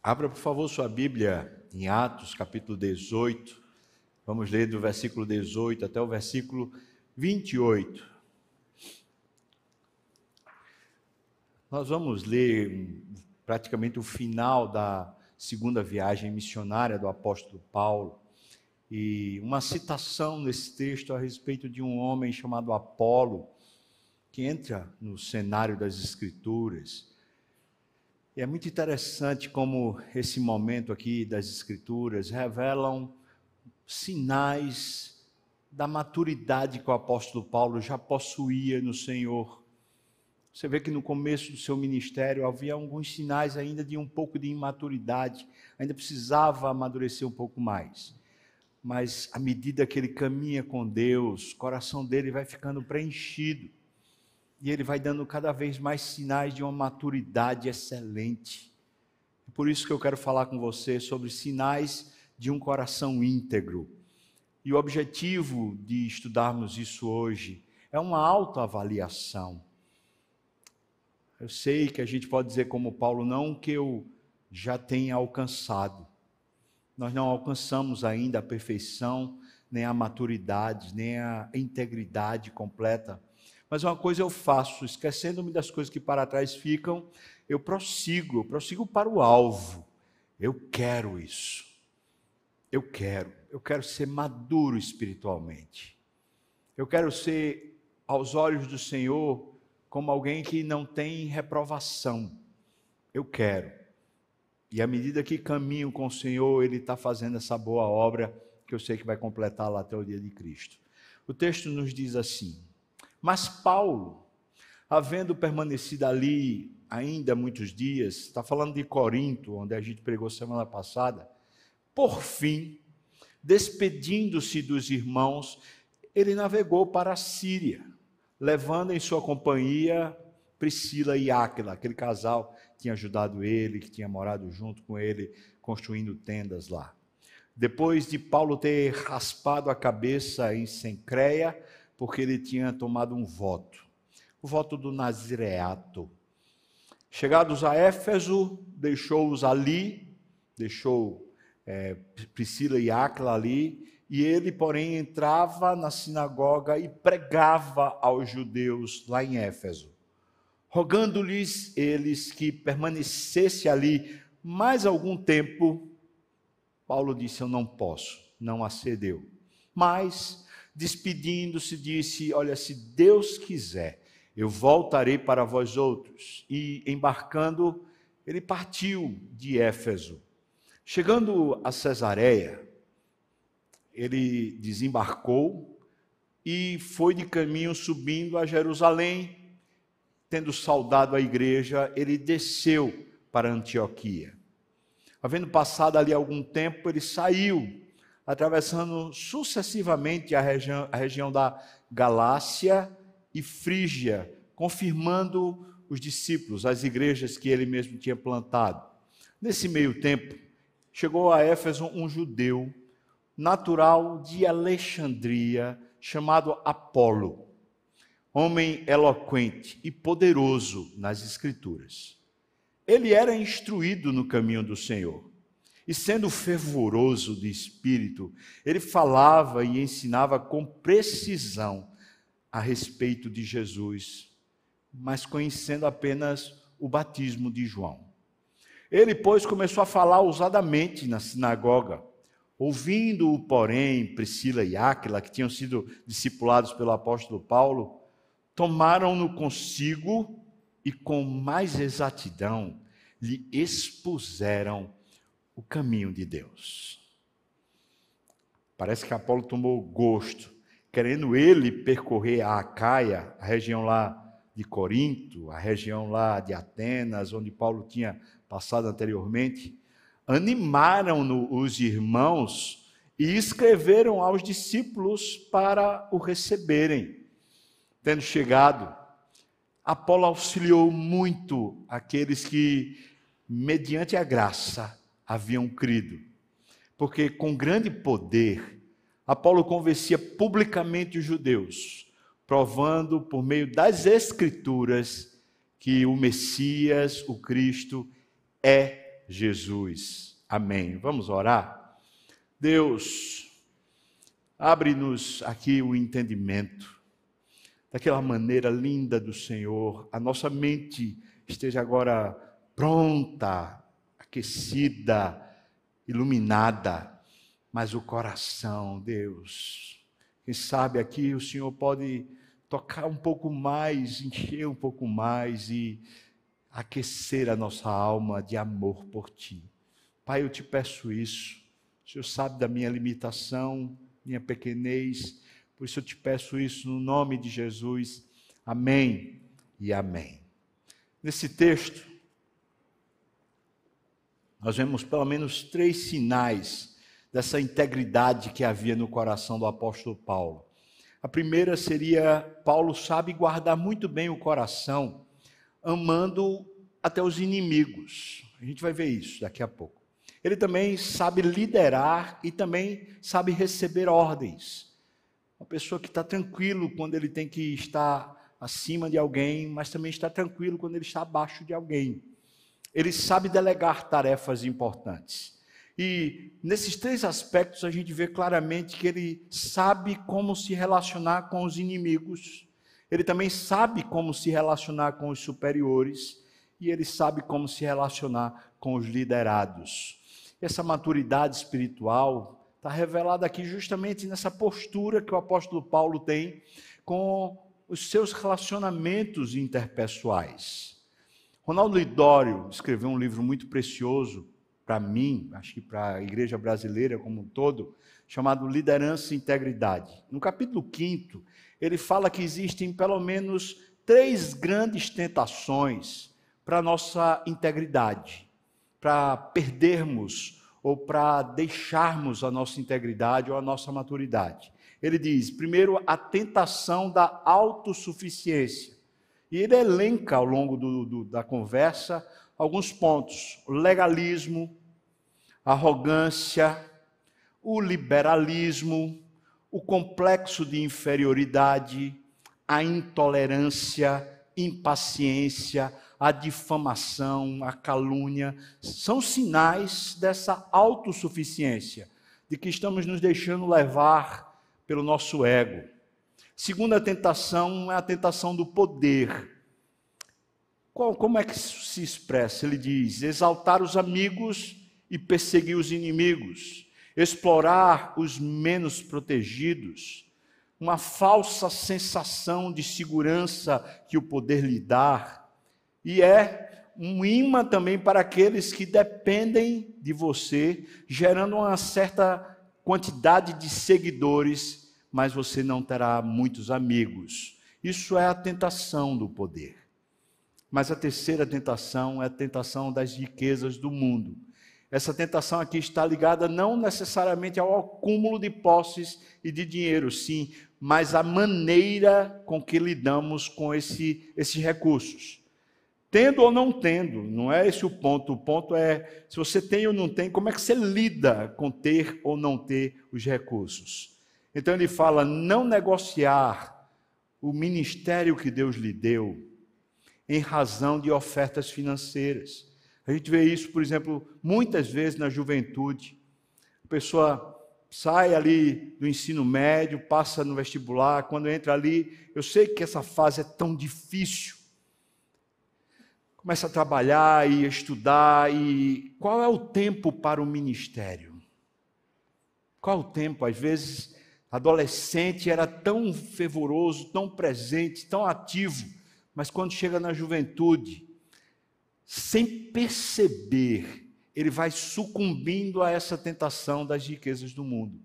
Abra, por favor, sua Bíblia em Atos, capítulo 18. Vamos ler do versículo 18 até o versículo 28. Nós vamos ler praticamente o final da segunda viagem missionária do apóstolo Paulo e uma citação nesse texto a respeito de um homem chamado Apolo, que entra no cenário das Escrituras e é muito interessante como esse momento aqui das Escrituras revelam sinais da maturidade que o apóstolo Paulo já possuía no Senhor. Você vê que no começo do seu ministério havia alguns sinais ainda de um pouco de imaturidade, ainda precisava amadurecer um pouco mais. Mas à medida que ele caminha com Deus, o coração dele vai ficando preenchido e ele vai dando cada vez mais sinais de uma maturidade excelente. É por isso que eu quero falar com você sobre sinais de um coração íntegro. E o objetivo de estudarmos isso hoje é uma autoavaliação. Eu sei que a gente pode dizer como Paulo, não que eu já tenha alcançado. Nós não alcançamos ainda a perfeição, nem a maturidade, nem a integridade completa mas uma coisa eu faço, esquecendo-me das coisas que para trás ficam, eu prossigo, eu prossigo para o alvo. Eu quero isso. Eu quero, eu quero ser maduro espiritualmente. Eu quero ser, aos olhos do Senhor, como alguém que não tem reprovação. Eu quero. E à medida que caminho com o Senhor, Ele está fazendo essa boa obra que eu sei que vai completar lá até o dia de Cristo. O texto nos diz assim: mas Paulo, havendo permanecido ali ainda muitos dias, está falando de Corinto, onde a gente pregou semana passada, por fim, despedindo-se dos irmãos, ele navegou para a Síria, levando em sua companhia Priscila e Áquila, aquele casal que tinha ajudado ele, que tinha morado junto com ele, construindo tendas lá. Depois de Paulo ter raspado a cabeça em Sencreia, porque ele tinha tomado um voto, o voto do Nazireato. Chegados a Éfeso, deixou-os ali, deixou é, Priscila e Acla ali, e ele, porém, entrava na sinagoga e pregava aos judeus lá em Éfeso, rogando-lhes eles que permanecesse ali mais algum tempo. Paulo disse: Eu não posso, não acedeu. Mas despedindo-se, disse: Olha, se Deus quiser, eu voltarei para vós outros. E embarcando, ele partiu de Éfeso. Chegando a Cesareia, ele desembarcou e foi de caminho subindo a Jerusalém. Tendo saudado a igreja, ele desceu para Antioquia. Havendo passado ali algum tempo, ele saiu atravessando sucessivamente a região, a região da Galácia e Frígia, confirmando os discípulos, as igrejas que ele mesmo tinha plantado. Nesse meio tempo, chegou a Éfeso um judeu natural de Alexandria, chamado Apolo, homem eloquente e poderoso nas Escrituras. Ele era instruído no caminho do Senhor e sendo fervoroso de espírito, ele falava e ensinava com precisão a respeito de Jesus, mas conhecendo apenas o batismo de João. Ele, pois, começou a falar ousadamente na sinagoga. Ouvindo-o, porém, Priscila e Áquila, que tinham sido discipulados pelo apóstolo Paulo, tomaram-no consigo e, com mais exatidão, lhe expuseram o caminho de Deus. Parece que Apolo tomou gosto, querendo ele percorrer a Acaia, a região lá de Corinto, a região lá de Atenas, onde Paulo tinha passado anteriormente, animaram-no os irmãos e escreveram aos discípulos para o receberem. Tendo chegado, Apolo auxiliou muito aqueles que, mediante a graça, haviam crido. Porque com grande poder, Apolo convencia publicamente os judeus, provando por meio das Escrituras que o Messias, o Cristo, é Jesus. Amém. Vamos orar? Deus, abre-nos aqui o entendimento daquela maneira linda do Senhor. A nossa mente esteja agora pronta, aquecida, iluminada, mas o coração, Deus. Quem sabe aqui o Senhor pode tocar um pouco mais, encher um pouco mais e aquecer a nossa alma de amor por Ti. Pai, eu te peço isso. O Senhor sabe da minha limitação, minha pequenez, por isso eu te peço isso no nome de Jesus. Amém e amém. Nesse texto, nós vemos pelo menos três sinais dessa integridade que havia no coração do apóstolo Paulo. A primeira seria: Paulo sabe guardar muito bem o coração, amando até os inimigos. A gente vai ver isso daqui a pouco. Ele também sabe liderar e também sabe receber ordens. Uma pessoa que está tranquilo quando ele tem que estar acima de alguém, mas também está tranquilo quando ele está abaixo de alguém. Ele sabe delegar tarefas importantes. E nesses três aspectos a gente vê claramente que ele sabe como se relacionar com os inimigos, ele também sabe como se relacionar com os superiores e ele sabe como se relacionar com os liderados. Essa maturidade espiritual está revelada aqui justamente nessa postura que o apóstolo Paulo tem com os seus relacionamentos interpessoais. Ronaldo Lidório escreveu um livro muito precioso para mim, acho que para a igreja brasileira como um todo, chamado Liderança e Integridade. No capítulo 5, ele fala que existem pelo menos três grandes tentações para a nossa integridade, para perdermos ou para deixarmos a nossa integridade ou a nossa maturidade. Ele diz: primeiro, a tentação da autossuficiência. E ele elenca ao longo do, do, da conversa alguns pontos: o legalismo, arrogância, o liberalismo, o complexo de inferioridade, a intolerância, impaciência, a difamação, a calúnia, são sinais dessa autossuficiência, de que estamos nos deixando levar pelo nosso ego. Segunda tentação é a tentação do poder. como é que isso se expressa? Ele diz: exaltar os amigos e perseguir os inimigos, explorar os menos protegidos, uma falsa sensação de segurança que o poder lhe dá, e é um imã também para aqueles que dependem de você, gerando uma certa quantidade de seguidores, mas você não terá muitos amigos. Isso é a tentação do poder. Mas a terceira tentação é a tentação das riquezas do mundo. Essa tentação aqui está ligada não necessariamente ao acúmulo de posses e de dinheiro, sim, mas à maneira com que lidamos com esse, esses recursos. Tendo ou não tendo, não é esse o ponto. O ponto é se você tem ou não tem, como é que você lida com ter ou não ter os recursos. Então ele fala: não negociar o ministério que Deus lhe deu em razão de ofertas financeiras. A gente vê isso, por exemplo, muitas vezes na juventude. A pessoa sai ali do ensino médio, passa no vestibular, quando entra ali, eu sei que essa fase é tão difícil. Começa a trabalhar e estudar e qual é o tempo para o ministério? Qual o tempo? Às vezes, adolescente era tão fervoroso, tão presente, tão ativo, mas quando chega na juventude, sem perceber, ele vai sucumbindo a essa tentação das riquezas do mundo.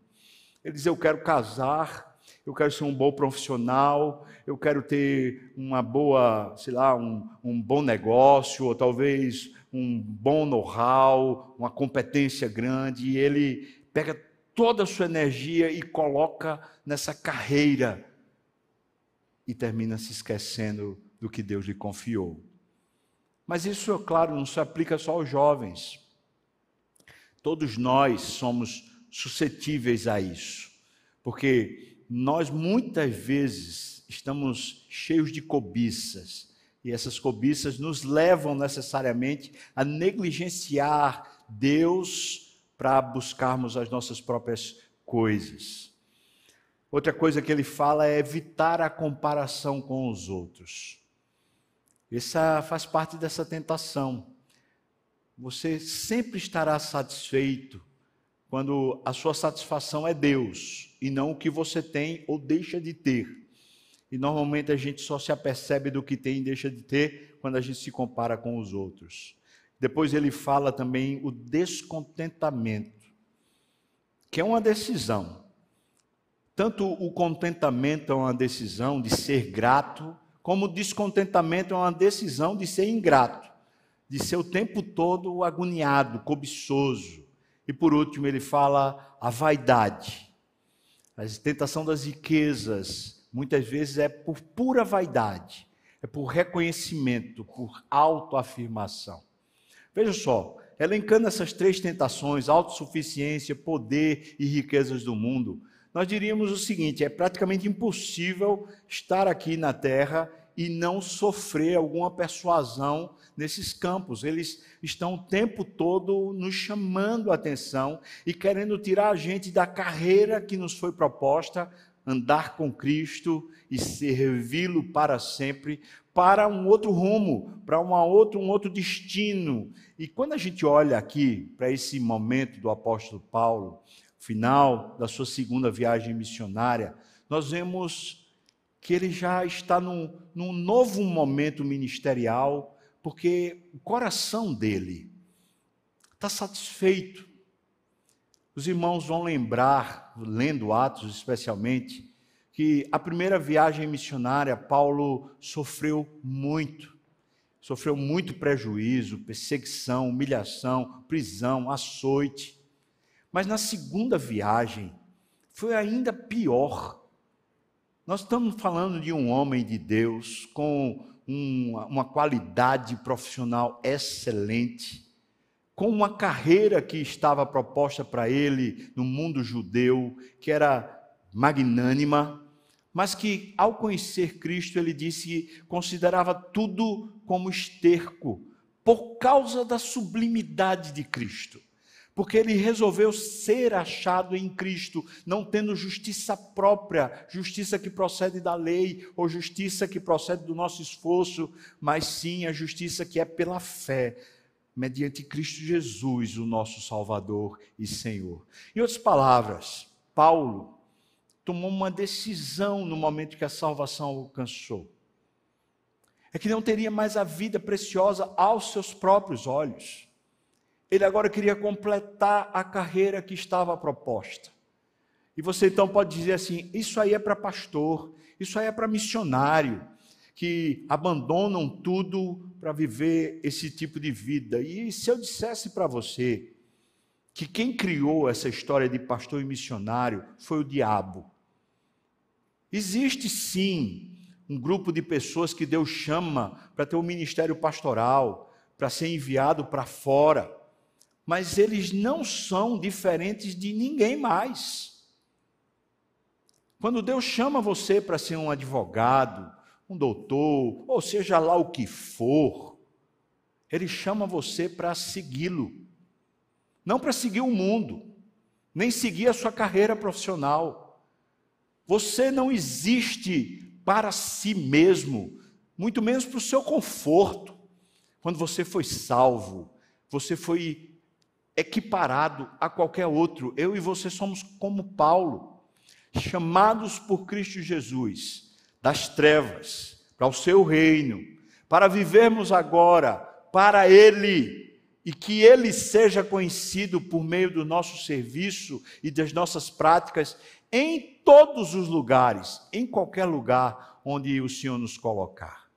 Ele diz: Eu quero casar, eu quero ser um bom profissional, eu quero ter uma boa, sei lá, um, um bom negócio, ou talvez um bom know-how, uma competência grande, e ele pega toda a sua energia e coloca nessa carreira e termina se esquecendo do que Deus lhe confiou. Mas isso, é claro, não se aplica só aos jovens. Todos nós somos suscetíveis a isso, porque nós muitas vezes estamos cheios de cobiças E essas cobiças nos levam necessariamente a negligenciar Deus para buscarmos as nossas próprias coisas. Outra coisa que ele fala é evitar a comparação com os outros. Essa faz parte dessa tentação. Você sempre estará satisfeito quando a sua satisfação é Deus e não o que você tem ou deixa de ter. E normalmente a gente só se apercebe do que tem e deixa de ter quando a gente se compara com os outros. Depois ele fala também o descontentamento, que é uma decisão. Tanto o contentamento é uma decisão de ser grato, como o descontentamento é uma decisão de ser ingrato, de ser o tempo todo agoniado, cobiçoso. E por último, ele fala a vaidade. A tentação das riquezas, muitas vezes é por pura vaidade, é por reconhecimento, por autoafirmação. Veja só, elencando essas três tentações, autossuficiência, poder e riquezas do mundo, nós diríamos o seguinte: é praticamente impossível estar aqui na Terra e não sofrer alguma persuasão nesses campos. Eles estão o tempo todo nos chamando a atenção e querendo tirar a gente da carreira que nos foi proposta, andar com Cristo e servi-lo para sempre, para um outro rumo, para uma outra, um outro destino. E quando a gente olha aqui para esse momento do apóstolo Paulo, final da sua segunda viagem missionária, nós vemos que ele já está num, num novo momento ministerial, porque o coração dele está satisfeito. Os irmãos vão lembrar, lendo Atos especialmente, que a primeira viagem missionária, Paulo sofreu muito. Sofreu muito prejuízo, perseguição, humilhação, prisão, açoite. Mas na segunda viagem foi ainda pior. Nós estamos falando de um homem de Deus com uma, qualidade profissional excelente, com uma carreira que estava proposta para ele no mundo judeu, que era magnânima, mas que, ao conhecer Cristo, ele disse que considerava tudo como esterco, por causa da sublimidade de Cristo. Porque ele resolveu ser achado em Cristo, não tendo justiça própria, justiça que procede da lei, ou justiça que procede do nosso esforço, mas sim a justiça que é pela fé, mediante Cristo Jesus, o nosso Salvador e Senhor. Em outras palavras, Paulo tomou uma decisão no momento que a salvação alcançou. É que não teria mais a vida preciosa aos seus próprios olhos ele agora queria completar a carreira que estava proposta. E você então pode dizer assim: isso aí é para pastor, isso aí é para missionário, que abandonam tudo para viver esse tipo de vida. E se eu dissesse para você que quem criou essa história de pastor e missionário foi o diabo? Existe sim um grupo de pessoas que Deus chama para ter um ministério pastoral, para ser enviado para fora mas eles não são diferentes de ninguém mais. Quando Deus chama você para ser um advogado, um doutor, ou seja lá o que for, Ele chama você para segui-lo, não para seguir o mundo, nem seguir a sua carreira profissional. Você não existe para si mesmo, muito menos para o seu conforto. Quando você foi salvo, você foi equiparado a qualquer outro. Eu e você somos como Paulo, chamados por Cristo Jesus das trevas para o seu reino, para vivermos agora para Ele e que Ele seja conhecido por meio do nosso serviço e das nossas práticas em todos os lugares, em qualquer lugar onde o Senhor nos colocar.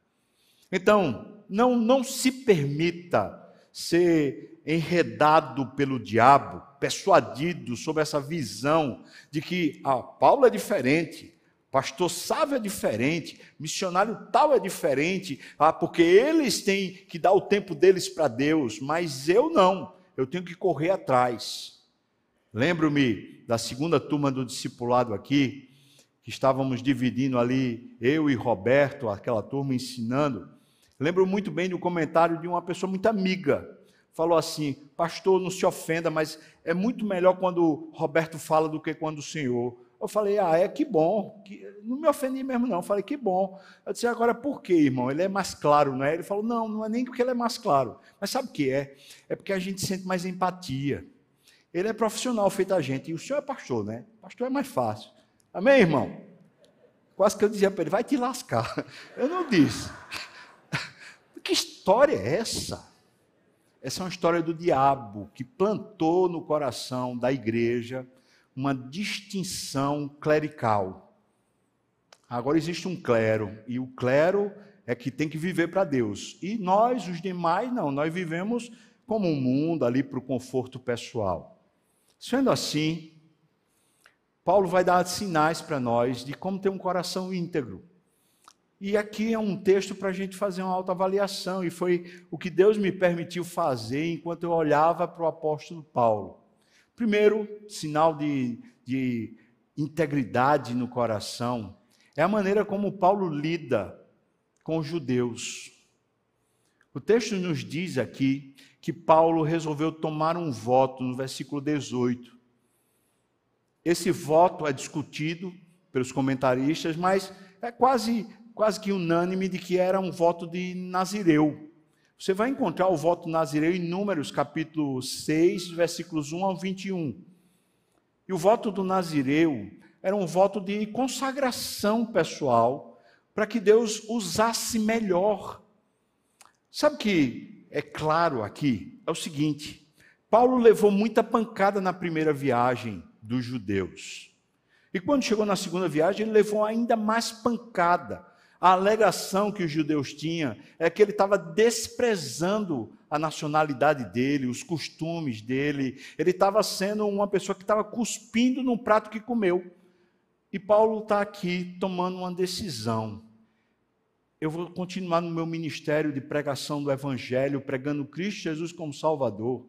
Então, não, não se permita ser enredado pelo diabo, persuadido sobre essa visão de que ah, Paulo é diferente, pastor Sávio é diferente, missionário tal é diferente, ah, porque eles têm que dar o tempo deles para Deus, mas eu não, eu tenho que correr atrás. Lembro-me da segunda turma do discipulado aqui, que estávamos dividindo ali, eu e Roberto, aquela turma ensinando, Lembro muito bem do comentário de uma pessoa muito amiga. Falou assim: Pastor, não se ofenda, mas é muito melhor quando Roberto fala do que quando o senhor. Eu falei: Ah, é que bom. Não me ofendi mesmo, não. Eu falei: Que bom. Eu disse: Agora por quê, irmão? Ele é mais claro, não é? Ele falou: Não, não é nem porque ele é mais claro. Mas sabe o que é? É porque a gente sente mais empatia. Ele é profissional feito a gente. E o senhor é pastor, né? Pastor é mais fácil. Amém, irmão? Quase que eu dizia para ele: Vai te lascar. Eu não disse. Que história é essa? Essa é uma história do diabo que plantou no coração da igreja uma distinção clerical. Agora existe um clero, e o clero é que tem que viver para Deus. E nós, os demais, não, nós vivemos como um mundo ali para o conforto pessoal. Sendo assim, Paulo vai dar sinais para nós de como ter um coração íntegro. E aqui é um texto para a gente fazer uma autoavaliação, e foi o que Deus me permitiu fazer enquanto eu olhava para o apóstolo Paulo. Primeiro, sinal de, de integridade no coração é a maneira como Paulo lida com os judeus. O texto nos diz aqui que Paulo resolveu tomar um voto, no versículo 18. Esse voto é discutido pelos comentaristas, mas é quase quase que unânime de que era um voto de Nazireu. Você vai encontrar o voto Nazireu em Números, capítulo 6, versículos 1 ao 21. E o voto do Nazireu era um voto de consagração pessoal para que Deus usasse melhor. Sabe que é claro aqui? É o seguinte: Paulo levou muita pancada na primeira viagem dos judeus. E quando chegou na segunda viagem, ele levou ainda mais pancada a alegação que os judeus tinham é que ele estava desprezando a nacionalidade dele, os costumes dele, ele estava sendo uma pessoa que estava cuspindo num prato que comeu. E Paulo está aqui tomando uma decisão. Eu vou continuar no meu ministério de pregação do Evangelho, pregando Cristo Jesus como Salvador,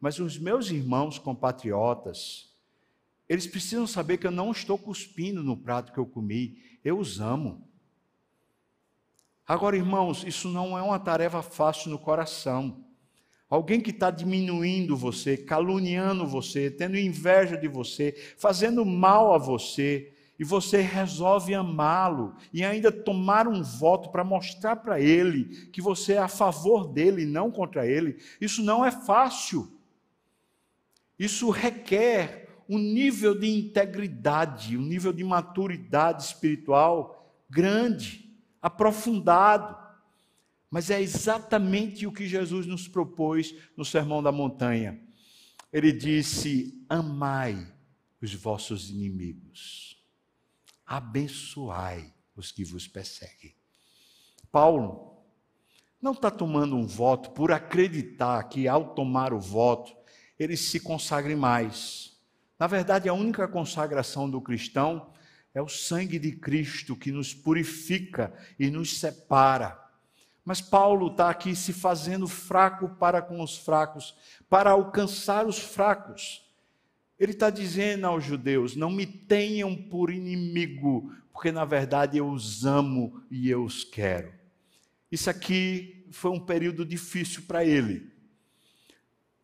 mas os meus irmãos compatriotas, eles precisam saber que eu não estou cuspindo no prato que eu comi, eu os amo. Agora, irmãos, isso não é uma tarefa fácil no coração. Alguém que está diminuindo você, caluniando você, tendo inveja de você, fazendo mal a você, e você resolve amá-lo e ainda tomar um voto para mostrar para ele que você é a favor dele e não contra ele, isso não é fácil. Isso requer um nível de integridade, um nível de maturidade espiritual grande aprofundado. Mas é exatamente o que Jesus nos propôs no Sermão da Montanha. Ele disse: Amai os vossos inimigos, abençoai os que vos perseguem. Paulo não está tomando um voto por acreditar que, ao tomar o voto, ele se consagre mais. Na verdade, a única consagração do cristão é o sangue de Cristo que nos purifica e nos separa. Mas Paulo está aqui se fazendo fraco para com os fracos, para alcançar os fracos. Ele está dizendo aos judeus: não me tenham por inimigo, porque na verdade eu os amo e eu os quero. Isso aqui foi um período difícil para ele.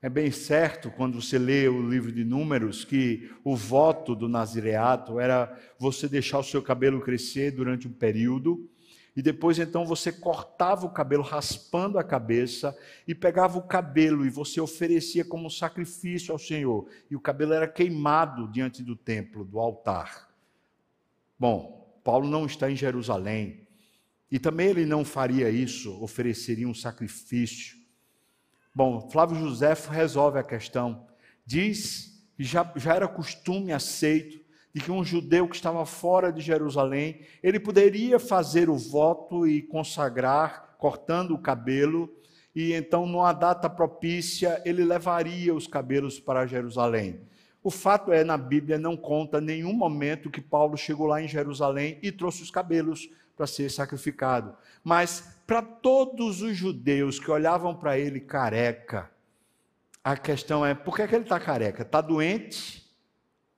É bem certo, quando você lê o livro de Números, que o voto do nazireato era você deixar o seu cabelo crescer durante um período, e depois então você cortava o cabelo raspando a cabeça e pegava o cabelo e você oferecia como sacrifício ao Senhor, e o cabelo era queimado diante do templo, do altar. Bom, Paulo não está em Jerusalém, e também ele não faria isso, ofereceria um sacrifício Bom, Flávio José resolve a questão. Diz que já, já era costume aceito de que um judeu que estava fora de Jerusalém, ele poderia fazer o voto e consagrar, cortando o cabelo, e então, numa data propícia, ele levaria os cabelos para Jerusalém. O fato é, na Bíblia não conta nenhum momento que Paulo chegou lá em Jerusalém e trouxe os cabelos para ser sacrificado. Mas para todos os judeus que olhavam para ele careca, a questão é: por que, é que ele está careca? Está doente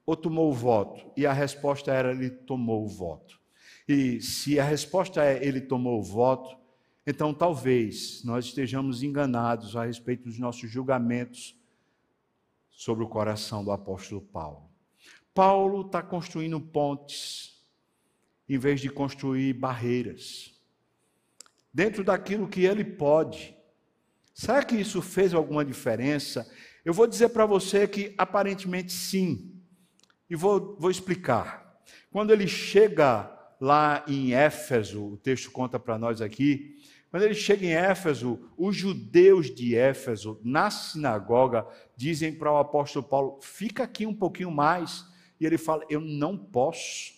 ou tomou o voto? E a resposta era: ele tomou o voto. E se a resposta é: ele tomou o voto, Então, talvez nós estejamos enganados a respeito dos nossos julgamentos sobre o coração do apóstolo Paulo. Paulo está construindo pontes em vez de construir barreiras. Dentro daquilo que ele pode. Será que isso fez alguma diferença? Eu vou dizer para você que aparentemente sim. E vou, vou explicar. Quando ele chega lá em Éfeso, o texto conta para nós aqui, quando ele chega em Éfeso, os judeus de Éfeso, na sinagoga, dizem para o apóstolo Paulo: fica aqui um pouquinho mais. E ele fala: eu não posso.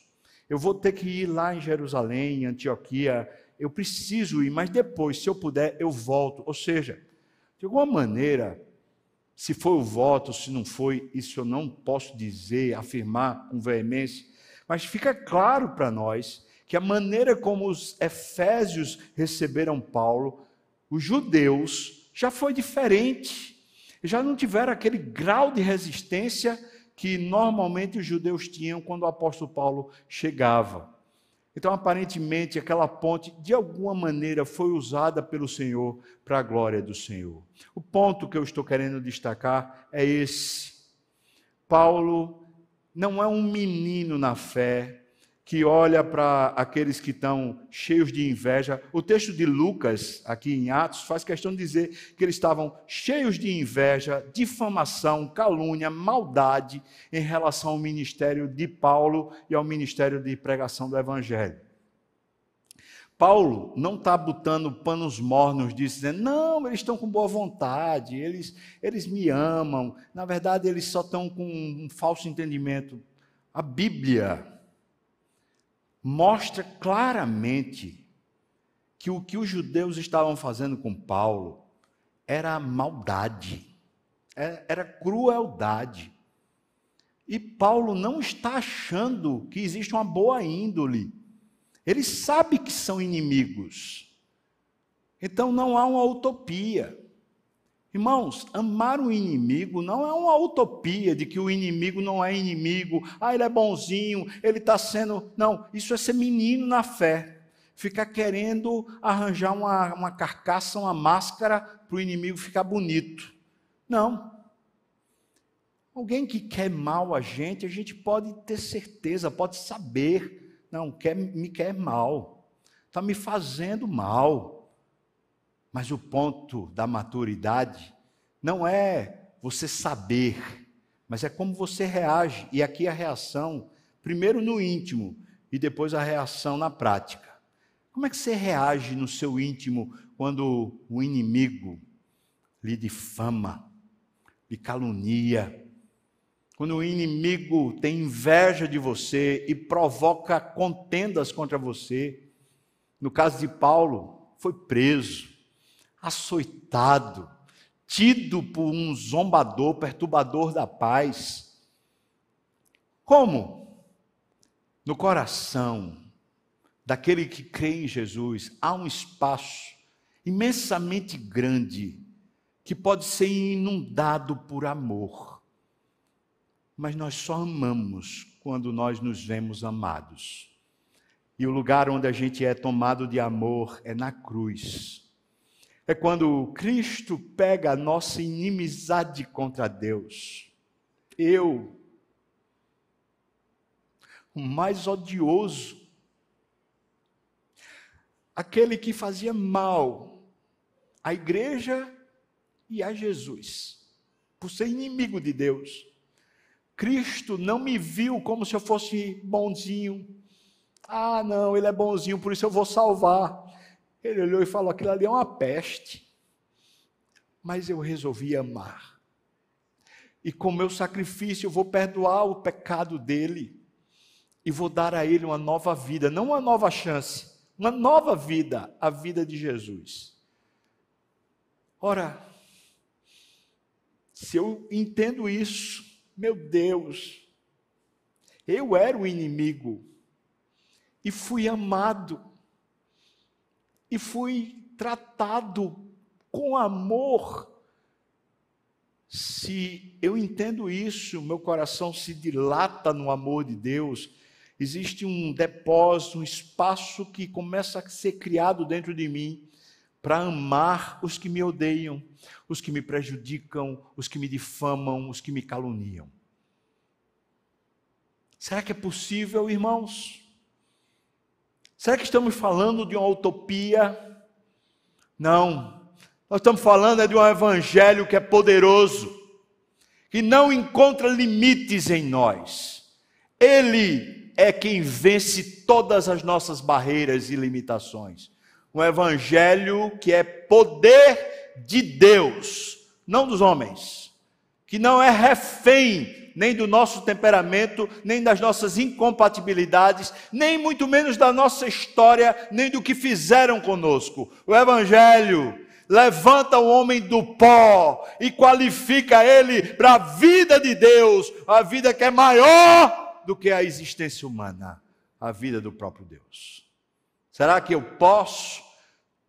Eu vou ter que ir lá em Jerusalém, em Antioquia. Eu preciso ir, mas depois, se eu puder, eu volto. Ou seja, de alguma maneira, se foi o voto, se não foi, isso eu não posso dizer, afirmar com veemência, mas fica claro para nós que a maneira como os efésios receberam Paulo, os judeus, já foi diferente. Já não tiveram aquele grau de resistência que normalmente os judeus tinham quando o apóstolo Paulo chegava. Então, aparentemente, aquela ponte, de alguma maneira, foi usada pelo Senhor para a glória do Senhor. O ponto que eu estou querendo destacar é esse. Paulo não é um menino na fé, que olha para aqueles que estão cheios de inveja. O texto de Lucas, aqui em Atos, faz questão de dizer que eles estavam cheios de inveja, difamação, calúnia, maldade em relação ao ministério de Paulo e ao ministério de pregação do Evangelho. Paulo não está botando panos mornos, dizendo, não, eles estão com boa vontade, eles, eles me amam. Na verdade, eles só estão com um falso entendimento. A Bíblia mostra claramente que o que os judeus estavam fazendo com Paulo era maldade, é, era crueldade. E Paulo não está achando que existe uma boa índole. Ele sabe que são inimigos. Então não há uma utopia. Irmãos, amar o inimigo não é uma utopia de que o inimigo não é inimigo, ah, ele é bonzinho, ele está sendo. Não, isso é ser menino na fé. Ficar querendo arranjar uma, uma carcaça, uma máscara para o inimigo ficar bonito. Não. Alguém que quer mal a gente, a gente pode ter certeza, pode saber. Não, quer, me quer mal. Está me fazendo mal. Mas o ponto da maturidade não é você saber, mas é como você reage. E aqui a reação, primeiro no íntimo e depois a reação na prática. Como é que você reage no seu íntimo quando o inimigo lhe difama, lhe calunia? Quando o inimigo tem inveja de você e provoca contendas contra você. No caso de Paulo, foi preso açoitado, tido por um zombador, perturbador da paz. Como? No coração daquele que crê em Jesus há um espaço imensamente grande que pode ser inundado por amor. Mas nós só amamos quando nós nos vemos amados. E o lugar onde a gente é tomado de amor é na cruz é quando Cristo pega a nossa inimizade contra Deus. Eu, o mais odioso, aquele que fazia mal à igreja e a Jesus, por ser inimigo de Deus. Cristo não me viu como se eu fosse bonzinho. Ah, não, ele é bonzinho, por isso eu vou salvar. Ele olhou e falou: aquilo ali é uma peste. Mas eu resolvi amar. E com meu sacrifício eu vou perdoar o pecado dele. E vou dar a ele uma nova vida, não uma nova chance, uma nova vida, a vida de Jesus. Ora, se eu entendo isso, meu Deus, eu era o inimigo e fui amado e fui tratado com amor. Se eu entendo isso, meu coração se dilata no amor de Deus, existe um depósito, um espaço que começa a ser criado dentro de mim, para amar os que me odeiam, os que me prejudicam, os que me difamam, os que me caluniam. Será que é possível, irmãos? Será que estamos falando de uma utopia? Não. Nós estamos falando é de um evangelho que é poderoso, que não encontra limites em nós. Ele é quem vence todas as nossas barreiras e limitações. Um evangelho que é poder de Deus, não dos homens, que não é refém nem do nosso temperamento, nem das nossas incompatibilidades, nem muito menos da nossa história, nem do que fizeram conosco. O Evangelho levanta o homem do pó e qualifica ele para a vida de Deus, a vida que é maior do que a existência humana, a vida do próprio Deus. Será que eu posso?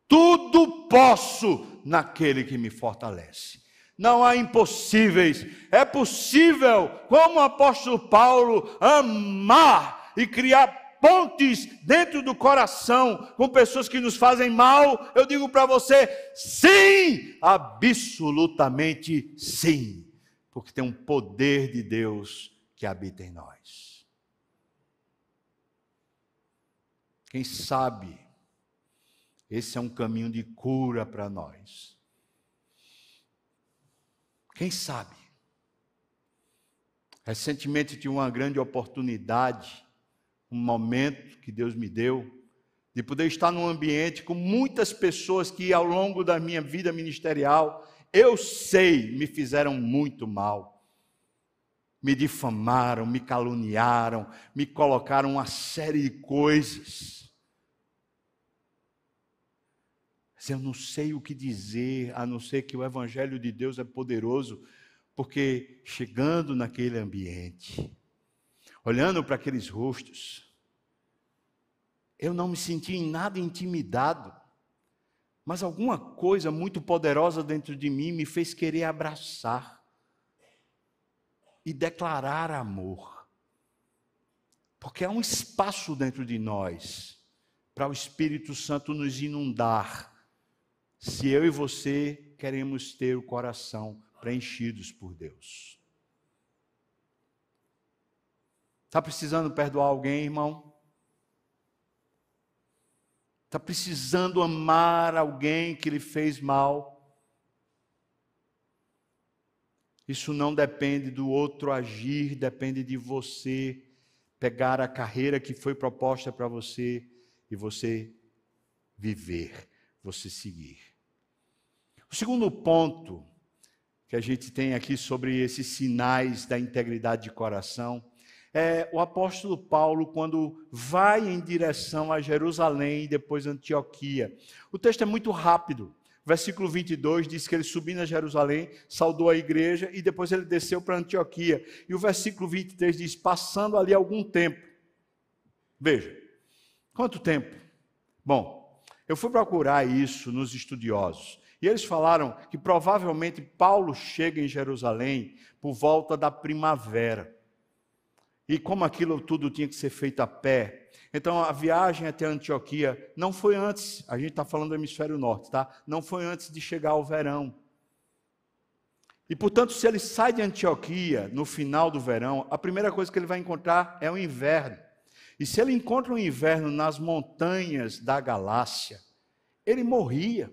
Tudo posso naquele que me fortalece não há impossíveis. É possível, como o apóstolo Paulo, amar e criar pontes dentro do coração com pessoas que nos fazem mal. Eu digo para você, sim, absolutamente sim, porque tem um poder de Deus que habita em nós. Quem sabe, esse é um caminho de cura para nós. Quem sabe? Recentemente tive uma grande oportunidade, um momento que Deus me deu, de poder estar num ambiente com muitas pessoas que ao longo da minha vida ministerial, eu sei, me fizeram muito mal. Me difamaram, me caluniaram, me colocaram uma série de coisas. Mas eu não sei o que dizer, a não ser que o Evangelho de Deus é poderoso, porque chegando naquele ambiente, olhando para aqueles rostos, eu não me senti em nada intimidado, mas alguma coisa muito poderosa dentro de mim me fez querer abraçar e declarar amor. Porque há um espaço dentro de nós para o Espírito Santo nos inundar se eu e você queremos ter o coração preenchidos por Deus. Está precisando perdoar alguém, irmão? Está precisando amar alguém que lhe fez mal? Isso não depende do outro agir, depende de você pegar a carreira que foi proposta para você e você viver, você seguir. O segundo ponto que a gente tem aqui sobre esses sinais da integridade de coração é o apóstolo Paulo quando vai em direção a Jerusalém e depois Antioquia. O texto é muito rápido. Versículo 22 diz que ele subiu a Jerusalém, saudou a igreja e depois ele desceu para Antioquia. E o versículo 23 diz: passando ali algum tempo. Veja, quanto tempo? Bom, eu fui procurar isso nos estudiosos. E eles falaram que provavelmente Paulo chega em Jerusalém por volta da primavera. E como aquilo tudo tinha que ser feito a pé, então a viagem até Antioquia não foi antes, a gente está falando do hemisfério norte, tá? Não foi antes de chegar ao verão. E portanto, se ele sai de Antioquia no final do verão, a primeira coisa que ele vai encontrar é o inverno. E se ele encontra o inverno nas montanhas da Galácia, ele morria.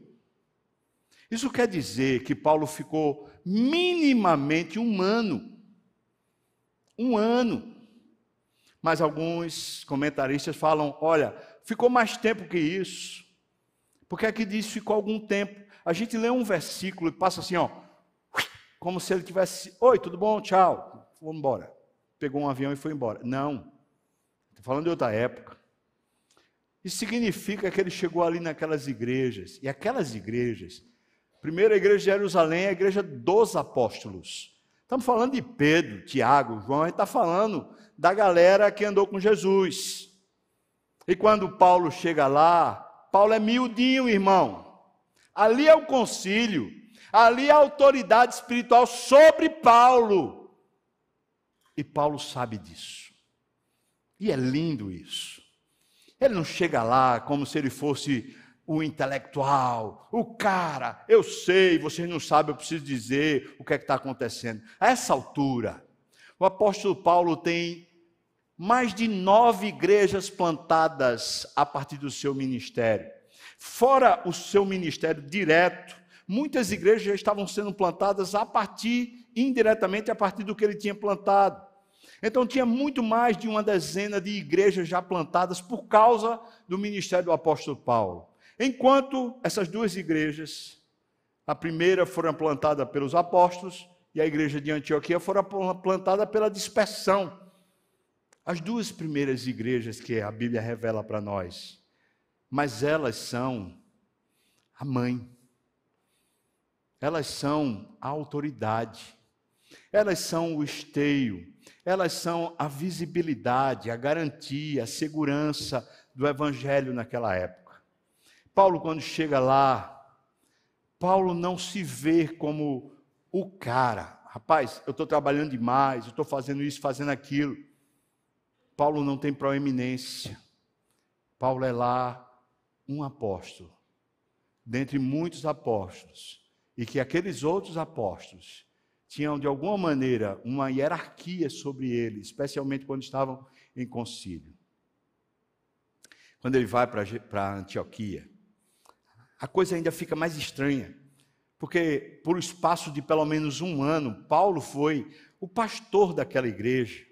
Isso quer dizer que Paulo ficou minimamente um ano. Um ano. Mas alguns comentaristas falam: olha, ficou mais tempo que isso. Porque aqui diz ficou algum tempo. A gente lê um versículo e passa assim, ó, como se ele tivesse, oi, tudo bom? Tchau, vamos embora. Pegou um avião e foi embora. Não. Estou falando de outra época. Isso significa que ele chegou ali naquelas igrejas, e aquelas igrejas Primeira igreja de Jerusalém é a igreja dos apóstolos. Estamos falando de Pedro, Tiago, João, a gente está falando da galera que andou com Jesus. E quando Paulo chega lá, Paulo é miudinho, irmão. Ali é o concílio, ali é a autoridade espiritual sobre Paulo. E Paulo sabe disso. E é lindo isso. Ele não chega lá como se ele fosse o intelectual, o cara, eu sei, vocês não sabem, eu preciso dizer o que é que está acontecendo. A essa altura, o apóstolo Paulo tem mais de nove igrejas plantadas a partir do seu ministério. Fora o seu ministério direto, muitas igrejas já estavam sendo plantadas a partir, indiretamente, a partir do que ele tinha plantado. Então tinha muito mais de uma dezena de igrejas já plantadas por causa do ministério do apóstolo Paulo. Enquanto essas duas igrejas, a primeira foram plantada pelos apóstolos e a igreja de Antioquia fora plantada pela dispersão. As duas primeiras igrejas que a Bíblia revela para nós, mas elas são a mãe, elas são a autoridade, elas são o esteio, elas são a visibilidade, a garantia, a segurança do evangelho naquela época. Paulo, quando chega lá, Paulo não se vê como o cara. Rapaz, eu estou trabalhando demais, eu estou fazendo isso, fazendo aquilo. Paulo não tem proeminência. Paulo é lá um apóstolo, dentre muitos apóstolos, e que aqueles outros apóstolos tinham de alguma maneira uma hierarquia sobre ele, especialmente quando estavam em concílio. Quando ele vai para Antioquia, a coisa ainda fica mais estranha, porque por espaço de pelo menos um ano, Paulo foi o pastor daquela igreja,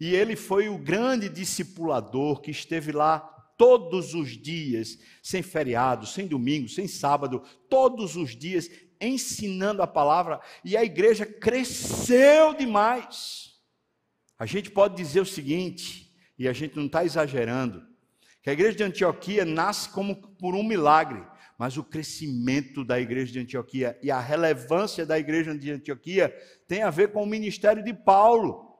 e ele foi o grande discipulador que esteve lá todos os dias, sem feriado, sem domingo, sem sábado, todos os dias ensinando a palavra, e a igreja cresceu demais. A gente pode dizer o seguinte, e a gente não está exagerando, que a igreja de Antioquia nasce como por um milagre mas o crescimento da igreja de Antioquia e a relevância da igreja de Antioquia tem a ver com o ministério de Paulo.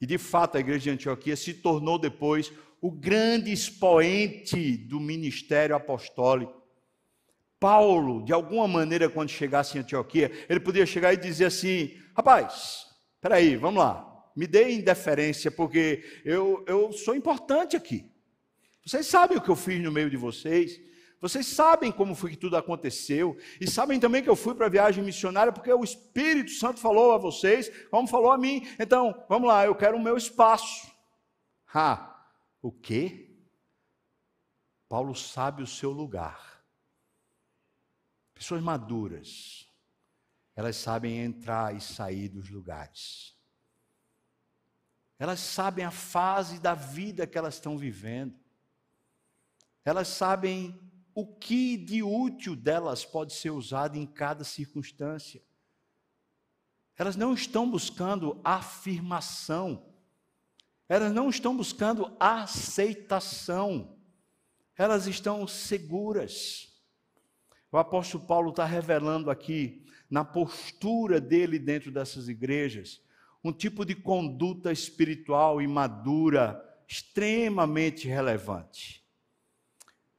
E de fato a igreja de Antioquia se tornou depois o grande expoente do ministério apostólico. Paulo, de alguma maneira, quando chegasse em Antioquia, ele podia chegar e dizer assim: rapaz, peraí, vamos lá, me dê indeferência, porque eu, eu sou importante aqui. Vocês sabem o que eu fiz no meio de vocês, vocês sabem como foi que tudo aconteceu e sabem também que eu fui para a viagem missionária porque o Espírito Santo falou a vocês, como falou a mim. Então, vamos lá, eu quero o meu espaço. Ah, o quê? Paulo sabe o seu lugar. Pessoas maduras, elas sabem entrar e sair dos lugares. Elas sabem a fase da vida que elas estão vivendo. Elas sabem o que de útil delas pode ser usado em cada circunstância. Elas não estão buscando afirmação, elas não estão buscando aceitação, elas estão seguras. O apóstolo Paulo está revelando aqui, na postura dele dentro dessas igrejas, um tipo de conduta espiritual e madura extremamente relevante.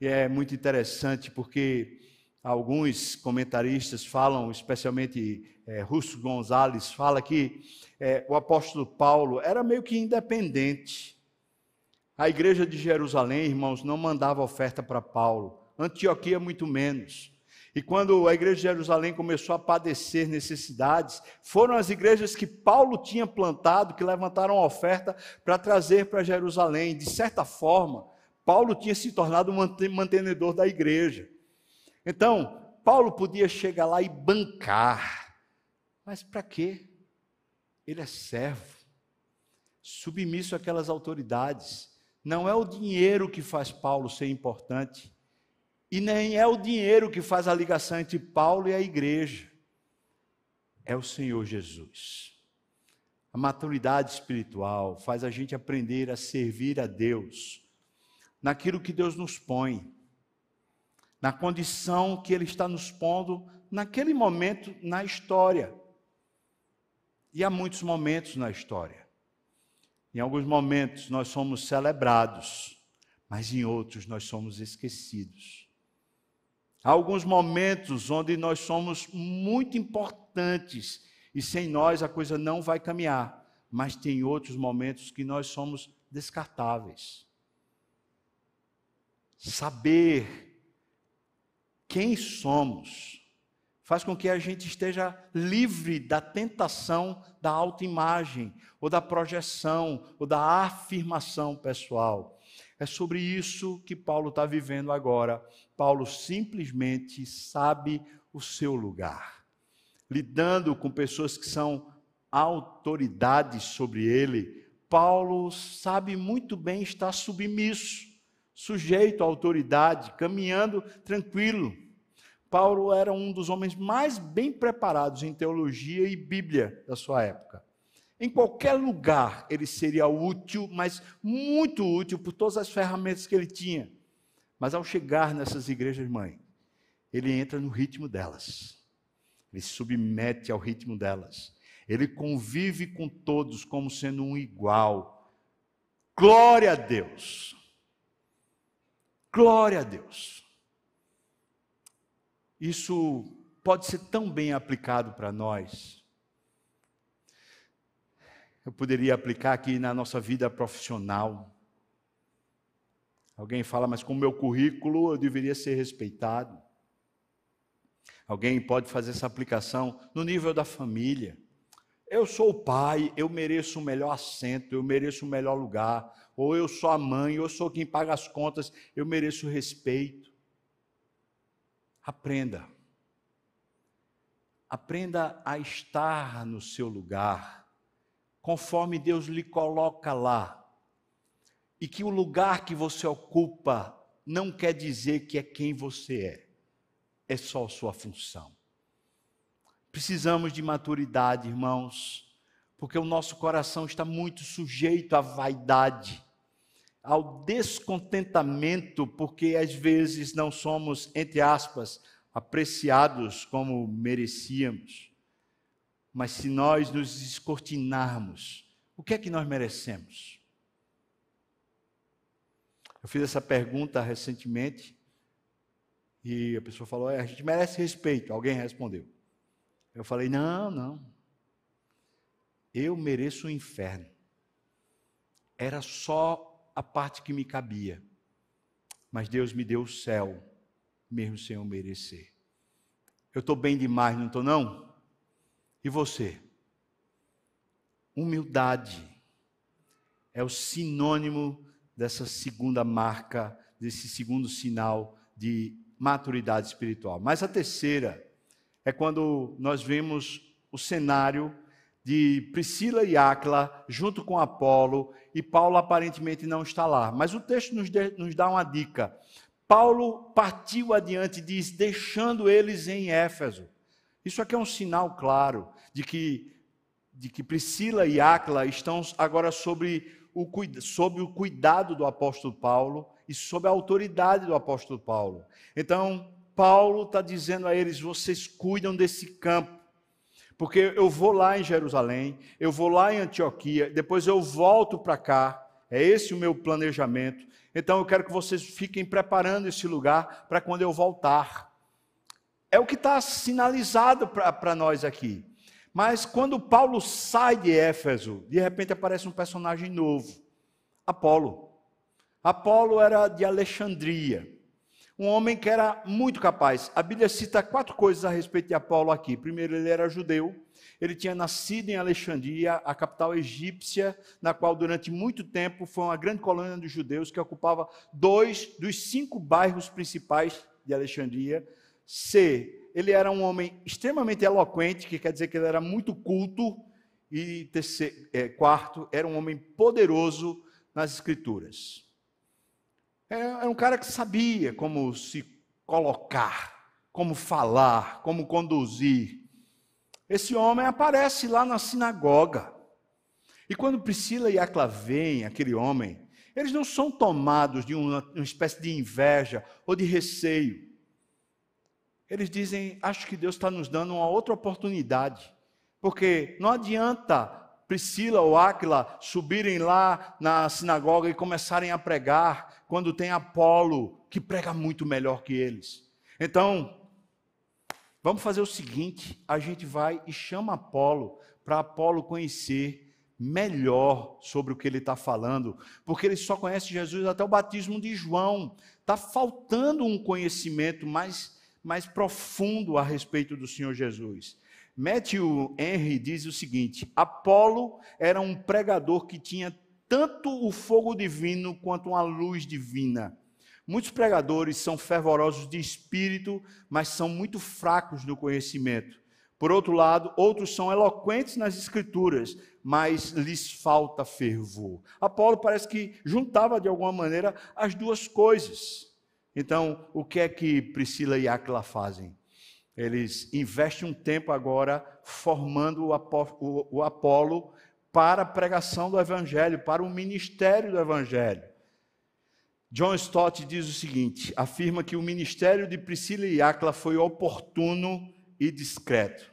E é muito interessante porque alguns comentaristas falam, especialmente é, Russo Gonzalez, fala que é, o apóstolo Paulo era meio que independente. A igreja de Jerusalém, irmãos, não mandava oferta para Paulo, Antioquia muito menos. E quando a igreja de Jerusalém começou a padecer necessidades, foram as igrejas que Paulo tinha plantado que levantaram a oferta para trazer para Jerusalém. De certa forma, Paulo tinha se tornado um mantenedor da igreja. Então, Paulo podia chegar lá e bancar. Mas para quê? Ele é servo, submisso àquelas autoridades. Não é o dinheiro que faz Paulo ser importante, e nem é o dinheiro que faz a ligação entre Paulo e a igreja. É o Senhor Jesus. A maturidade espiritual faz a gente aprender a servir a Deus naquilo que Deus nos põe, na condição que Ele está nos pondo naquele momento na história. E há muitos momentos na história. Em alguns momentos nós somos celebrados, mas em outros nós somos esquecidos. Há alguns momentos onde nós somos muito importantes e sem nós a coisa não vai caminhar, mas tem outros momentos que nós somos descartáveis. Saber quem somos, faz com que a gente esteja livre da tentação da autoimagem, ou da projeção, ou da afirmação pessoal. É sobre isso que Paulo está vivendo agora. Paulo simplesmente sabe o seu lugar. Lidando com pessoas que são autoridades sobre ele, Paulo sabe muito bem estar submisso, sujeito à autoridade, caminhando tranquilo. Paulo era um dos homens mais bem preparados em teologia e Bíblia da sua época. Em qualquer lugar ele seria útil, mas muito útil por todas as ferramentas que ele tinha. Mas ao chegar nessas igrejas mãe, ele entra no ritmo delas. Ele se submete ao ritmo delas. Ele convive com todos como sendo um igual. Glória a Deus. Glória a Deus. Isso pode ser tão bem aplicado para nós. Eu poderia aplicar aqui na nossa vida profissional. Alguém fala, mas com o meu currículo eu deveria ser respeitado. Alguém pode fazer essa aplicação no nível da família. Eu sou o pai, eu mereço o melhor assento, eu mereço o melhor lugar. Ou eu sou a mãe, eu sou quem paga as contas, eu mereço respeito. Aprenda. Aprenda a estar no seu lugar, conforme Deus lhe coloca lá. E que o lugar que você ocupa não quer dizer que é quem você é, é só sua função. Precisamos de maturidade, irmãos, porque o nosso coração está muito sujeito à vaidade, ao descontentamento, porque às vezes não somos, entre aspas, apreciados como merecíamos. Mas se nós nos descortinarmos, o que é que nós merecemos? Eu fiz essa pergunta recentemente e a pessoa falou: é, a gente merece respeito. Alguém respondeu. Eu falei: não, não. Eu mereço o inferno. Era só a parte que me cabia. Mas Deus me deu o céu, mesmo sem eu merecer. Eu estou bem demais, não estou, não? E você? Humildade é o sinônimo dessa segunda marca, desse segundo sinal de maturidade espiritual. Mas a terceira é quando nós vemos o cenário de Priscila e Áquila junto com Apolo e Paulo aparentemente não está lá. Mas o texto nos, de, nos dá uma dica. Paulo partiu adiante, diz, deixando eles em Éfeso. Isso aqui é um sinal claro de que, de que Priscila e Áquila estão agora sobre o, sob o cuidado do apóstolo Paulo e sob a autoridade do apóstolo Paulo. Então, Paulo está dizendo a eles: vocês cuidam desse campo, porque eu vou lá em Jerusalém, eu vou lá em Antioquia, depois eu volto para cá. É esse o meu planejamento. Então eu quero que vocês fiquem preparando esse lugar para quando eu voltar. É o que está sinalizado para nós aqui. Mas quando Paulo sai de Éfeso, de repente aparece um personagem novo: Apolo. Apolo era de Alexandria um homem que era muito capaz. A Bíblia cita quatro coisas a respeito de Apolo aqui. Primeiro, ele era judeu, ele tinha nascido em Alexandria, a capital egípcia, na qual durante muito tempo foi uma grande colônia dos judeus que ocupava dois dos cinco bairros principais de Alexandria. C, ele era um homem extremamente eloquente, que quer dizer que ele era muito culto. E terceiro, é, quarto, era um homem poderoso nas escrituras. Era um cara que sabia como se colocar, como falar, como conduzir. Esse homem aparece lá na sinagoga. E quando Priscila e Acla veem aquele homem, eles não são tomados de uma, uma espécie de inveja ou de receio. Eles dizem: Acho que Deus está nos dando uma outra oportunidade. Porque não adianta Priscila ou Áquila subirem lá na sinagoga e começarem a pregar, quando tem Apolo, que prega muito melhor que eles. Então, vamos fazer o seguinte: a gente vai e chama Apolo, para Apolo conhecer melhor sobre o que ele está falando, porque ele só conhece Jesus até o batismo de João. Está faltando um conhecimento mais, mais profundo a respeito do Senhor Jesus. Matthew Henry diz o seguinte: Apolo era um pregador que tinha tanto o fogo divino quanto uma luz divina. Muitos pregadores são fervorosos de espírito, mas são muito fracos no conhecimento. Por outro lado, outros são eloquentes nas escrituras, mas lhes falta fervor. Apolo parece que juntava de alguma maneira as duas coisas. Então, o que é que Priscila e Aquila fazem? Eles investem um tempo agora formando o Apolo para a pregação do Evangelho, para o ministério do Evangelho. John Stott diz o seguinte: afirma que o ministério de Priscila e Aquila foi oportuno e discreto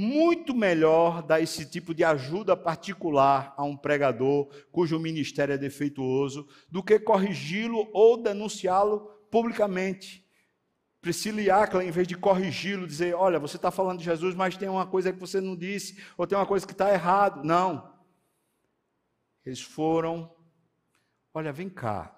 muito melhor dar esse tipo de ajuda particular a um pregador cujo ministério é defeituoso do que corrigi-lo ou denunciá-lo publicamente. Priscila e Acla, em vez de corrigi-lo, dizer: Olha, você está falando de Jesus, mas tem uma coisa que você não disse, ou tem uma coisa que está errado. Não. Eles foram: Olha, vem cá,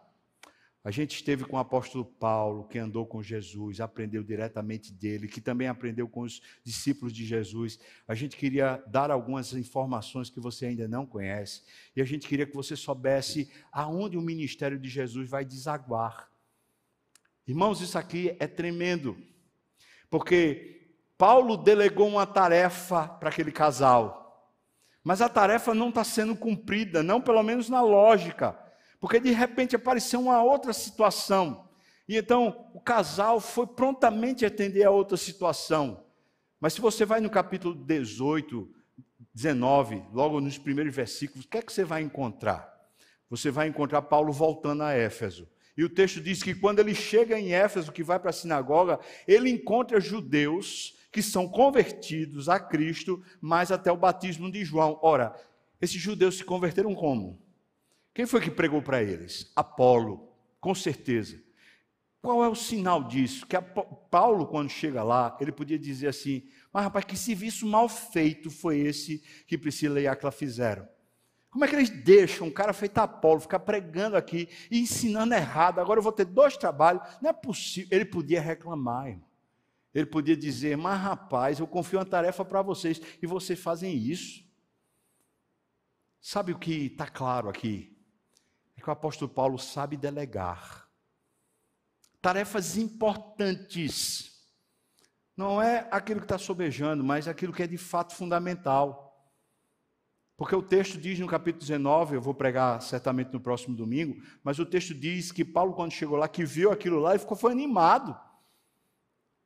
a gente esteve com o apóstolo Paulo, que andou com Jesus, aprendeu diretamente dele, que também aprendeu com os discípulos de Jesus. A gente queria dar algumas informações que você ainda não conhece, e a gente queria que você soubesse aonde o ministério de Jesus vai desaguar. Irmãos, isso aqui é tremendo, porque Paulo delegou uma tarefa para aquele casal, mas a tarefa não está sendo cumprida, não pelo menos na lógica porque de repente apareceu uma outra situação. E então o casal foi prontamente atender a outra situação. Mas se você vai no capítulo 18, 19, logo nos primeiros versículos, o que é que você vai encontrar? Você vai encontrar Paulo voltando a Éfeso. E o texto diz que quando ele chega em Éfeso, que vai para a sinagoga, ele encontra judeus que são convertidos a Cristo, mas até o batismo de João. Ora, esses judeus se converteram como? Quem foi que pregou para eles? Apolo, com certeza. Qual é o sinal disso? Que Paulo, quando chega lá, ele podia dizer assim: Mas rapaz, que serviço mal feito foi esse que Priscila e Aquila fizeram? Como é que eles deixam um cara feito Apolo ficar pregando aqui e ensinando errado? Agora eu vou ter dois trabalhos. Não é possível. Ele podia reclamar, irmão. Ele podia dizer: Mas rapaz, eu confio uma tarefa para vocês e vocês fazem isso. Sabe o que está claro aqui? é que o apóstolo Paulo sabe delegar. Tarefas importantes. Não é aquilo que está sobejando, mas aquilo que é de fato fundamental. Porque o texto diz no capítulo 19, eu vou pregar certamente no próximo domingo, mas o texto diz que Paulo, quando chegou lá, que viu aquilo lá, e ficou foi animado.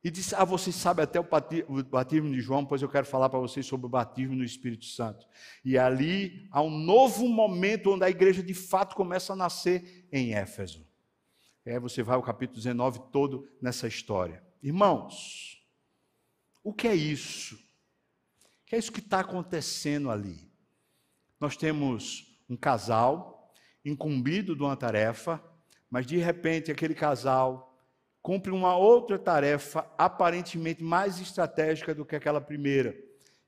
E disse: Ah, vocês sabem até o batismo de João, pois eu quero falar para vocês sobre o batismo no Espírito Santo. E ali há um novo momento onde a igreja de fato começa a nascer em Éfeso. E aí você vai ao capítulo 19 todo nessa história. Irmãos, o que é isso? O que é isso que está acontecendo ali? Nós temos um casal incumbido de uma tarefa, mas de repente aquele casal cumpre uma outra tarefa aparentemente mais estratégica do que aquela primeira.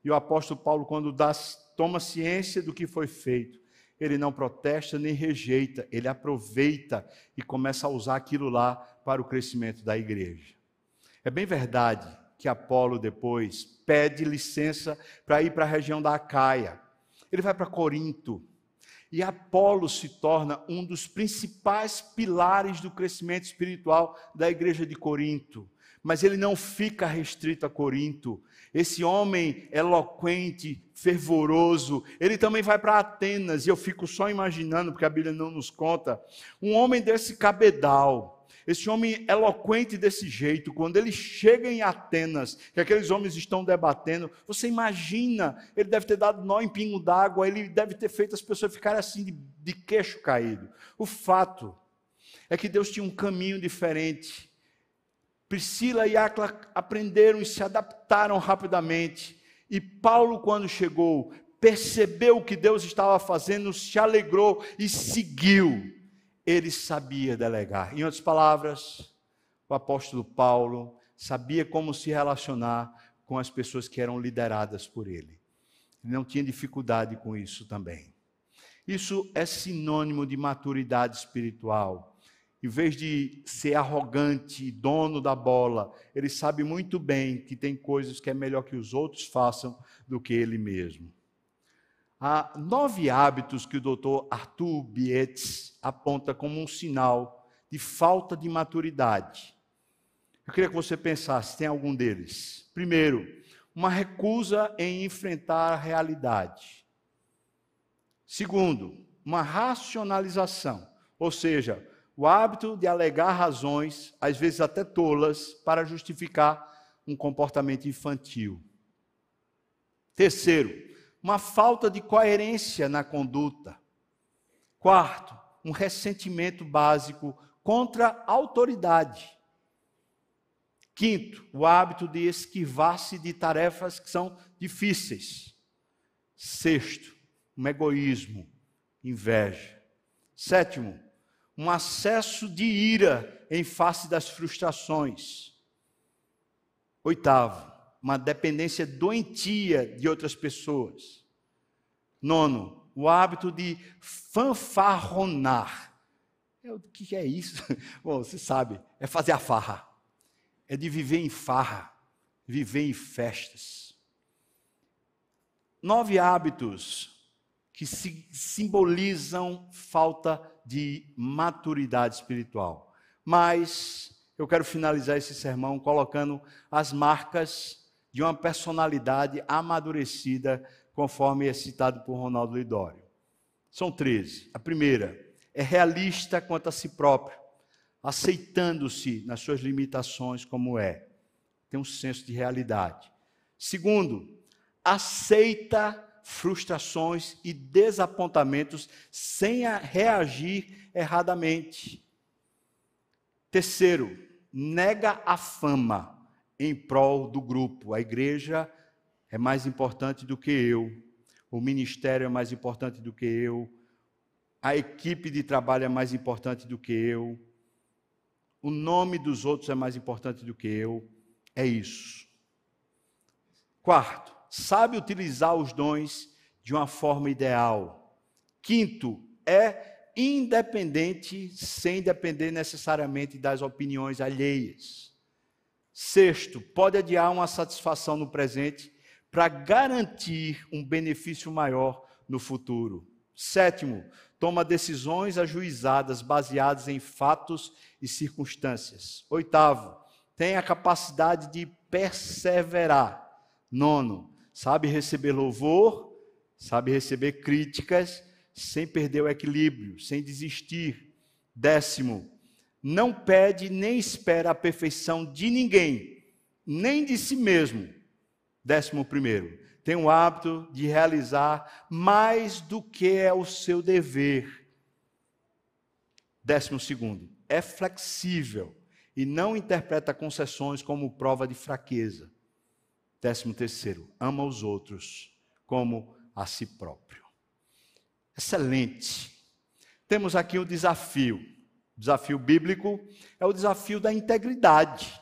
E o apóstolo Paulo, quando dá, toma ciência do que foi feito, ele não protesta nem rejeita, ele aproveita e começa a usar aquilo lá para o crescimento da igreja. É bem verdade que Apolo depois pede licença para ir para a região da Acaia. Ele vai para Corinto. E Apolo se torna um dos principais pilares do crescimento espiritual da igreja de Corinto. Mas ele não fica restrito a Corinto. Esse homem eloquente, fervoroso, ele também vai para Atenas, e eu fico só imaginando, porque a Bíblia não nos conta, um homem desse cabedal, esse homem eloquente desse jeito, quando ele chega em Atenas, que aqueles homens estão debatendo, você imagina, ele deve ter dado nó em pingo d'água, ele deve ter feito as pessoas ficarem assim de, de queixo caído. O fato é que Deus tinha um caminho diferente. Priscila e Acla aprenderam e se adaptaram rapidamente. E Paulo, quando chegou, percebeu o que Deus estava fazendo, se alegrou e seguiu ele sabia delegar. Em outras palavras, o apóstolo Paulo sabia como se relacionar com as pessoas que eram lideradas por ele. Ele não tinha dificuldade com isso também. Isso é sinônimo de maturidade espiritual. Em vez de ser arrogante e dono da bola, ele sabe muito bem que tem coisas que é melhor que os outros façam do que ele mesmo. Há nove hábitos que o doutor Arthur Bietz aponta como um sinal de falta de maturidade. Eu queria que você pensasse, tem algum deles? Primeiro, uma recusa em enfrentar a realidade. Segundo, uma racionalização, ou seja, o hábito de alegar razões, às vezes até tolas, para justificar um comportamento infantil. Terceiro, uma falta de coerência na conduta. Quarto, um ressentimento básico contra a autoridade. Quinto, o hábito de esquivar-se de tarefas que são difíceis. Sexto, um egoísmo, inveja. Sétimo, um acesso de ira em face das frustrações. Oitavo, uma dependência doentia de outras pessoas. Nono, o hábito de fanfarronar. É, o que é isso? Bom, você sabe, é fazer a farra. É de viver em farra, viver em festas. Nove hábitos que simbolizam falta de maturidade espiritual. Mas eu quero finalizar esse sermão colocando as marcas de uma personalidade amadurecida, conforme é citado por Ronaldo Lidório. São 13. A primeira é realista quanto a si próprio, aceitando-se nas suas limitações como é. Tem um senso de realidade. Segundo, aceita frustrações e desapontamentos sem reagir erradamente. Terceiro, nega a fama em prol do grupo. A igreja é mais importante do que eu, o ministério é mais importante do que eu, a equipe de trabalho é mais importante do que eu, o nome dos outros é mais importante do que eu. É isso. Quarto, sabe utilizar os dons de uma forma ideal. Quinto, é independente sem depender necessariamente das opiniões alheias. Sexto, pode adiar uma satisfação no presente para garantir um benefício maior no futuro. Sétimo, toma decisões ajuizadas baseadas em fatos e circunstâncias. Oitavo, tem a capacidade de perseverar. Nono, sabe receber louvor, sabe receber críticas sem perder o equilíbrio, sem desistir. Décimo, não pede nem espera a perfeição de ninguém, nem de si mesmo. Décimo primeiro, tem o hábito de realizar mais do que é o seu dever. Décimo segundo, é flexível e não interpreta concessões como prova de fraqueza. Décimo terceiro, ama os outros como a si próprio. Excelente. Temos aqui o desafio desafio bíblico é o desafio da integridade.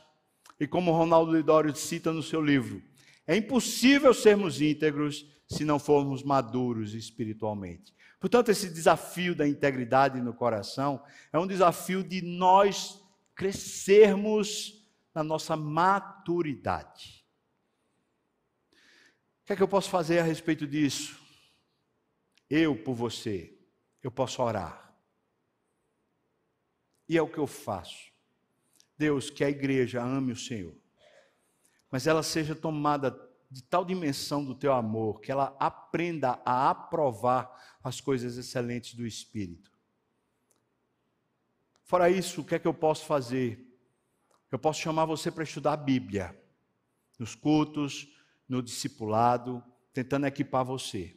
E como Ronaldo Lidório cita no seu livro, é impossível sermos íntegros se não formos maduros espiritualmente. Portanto, esse desafio da integridade no coração é um desafio de nós crescermos na nossa maturidade. O que é que eu posso fazer a respeito disso? Eu, por você, eu posso orar. E é o que eu faço. Deus, que a igreja ame o Senhor, mas ela seja tomada de tal dimensão do teu amor, que ela aprenda a aprovar as coisas excelentes do Espírito. Fora isso, o que é que eu posso fazer? Eu posso chamar você para estudar a Bíblia, nos cultos, no discipulado, tentando equipar você.